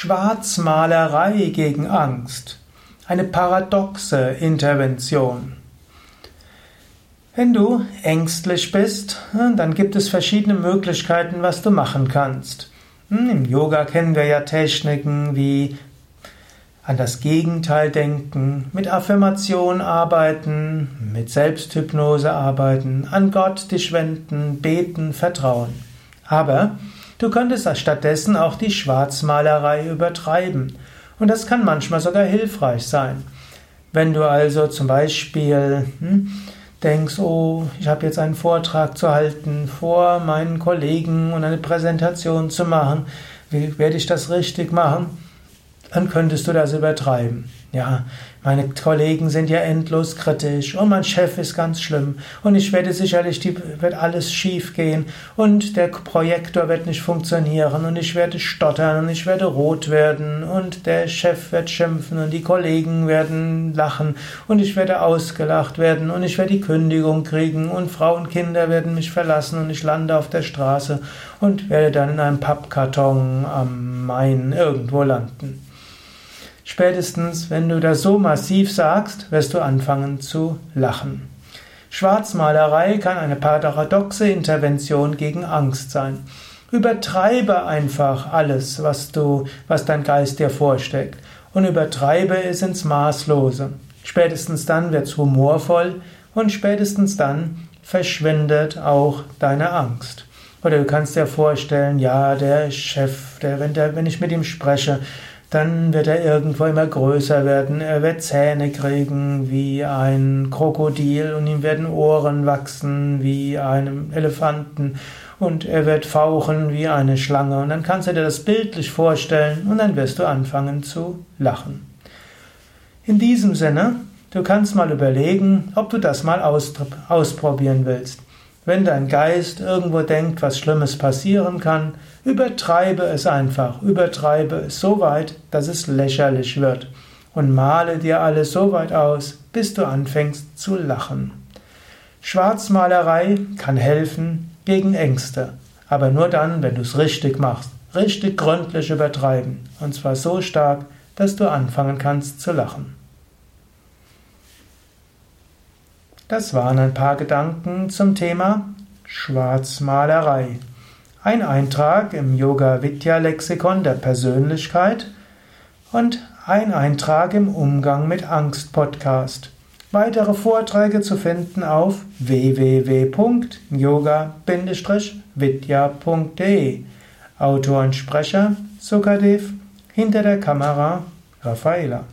Schwarzmalerei gegen Angst. Eine paradoxe Intervention. Wenn du ängstlich bist, dann gibt es verschiedene Möglichkeiten, was du machen kannst. Im Yoga kennen wir ja Techniken wie an das Gegenteil denken, mit Affirmation arbeiten, mit Selbsthypnose arbeiten, an Gott dich wenden, beten, vertrauen. Aber Du könntest stattdessen auch die Schwarzmalerei übertreiben. Und das kann manchmal sogar hilfreich sein. Wenn du also zum Beispiel hm, denkst, oh, ich habe jetzt einen Vortrag zu halten vor meinen Kollegen und eine Präsentation zu machen, wie werde ich das richtig machen? Dann könntest du das übertreiben. Ja, meine Kollegen sind ja endlos kritisch und mein Chef ist ganz schlimm und ich werde sicherlich, die, wird alles schief gehen und der Projektor wird nicht funktionieren und ich werde stottern und ich werde rot werden und der Chef wird schimpfen und die Kollegen werden lachen und ich werde ausgelacht werden und ich werde die Kündigung kriegen und Frau und Kinder werden mich verlassen und ich lande auf der Straße und werde dann in einem Pappkarton am Main irgendwo landen. Spätestens, wenn du das so massiv sagst, wirst du anfangen zu lachen. Schwarzmalerei kann eine paradoxe Intervention gegen Angst sein. Übertreibe einfach alles, was du, was dein Geist dir vorsteckt und übertreibe es ins Maßlose. Spätestens dann wird's humorvoll und spätestens dann verschwindet auch deine Angst. Oder du kannst dir vorstellen, ja, der Chef, der, wenn, der, wenn ich mit ihm spreche, dann wird er irgendwo immer größer werden. Er wird Zähne kriegen wie ein Krokodil und ihm werden Ohren wachsen wie einem Elefanten und er wird fauchen wie eine Schlange. Und dann kannst du dir das bildlich vorstellen und dann wirst du anfangen zu lachen. In diesem Sinne, du kannst mal überlegen, ob du das mal ausprobieren willst. Wenn dein Geist irgendwo denkt, was Schlimmes passieren kann, übertreibe es einfach, übertreibe es so weit, dass es lächerlich wird und male dir alles so weit aus, bis du anfängst zu lachen. Schwarzmalerei kann helfen gegen Ängste, aber nur dann, wenn du es richtig machst, richtig gründlich übertreiben, und zwar so stark, dass du anfangen kannst zu lachen. Das waren ein paar Gedanken zum Thema Schwarzmalerei. Ein Eintrag im Yoga Vidya Lexikon der Persönlichkeit und ein Eintrag im Umgang mit Angst Podcast. Weitere Vorträge zu finden auf www.yoga-vidya.de. Autor und Sprecher Sukadev, hinter der Kamera Raffaela.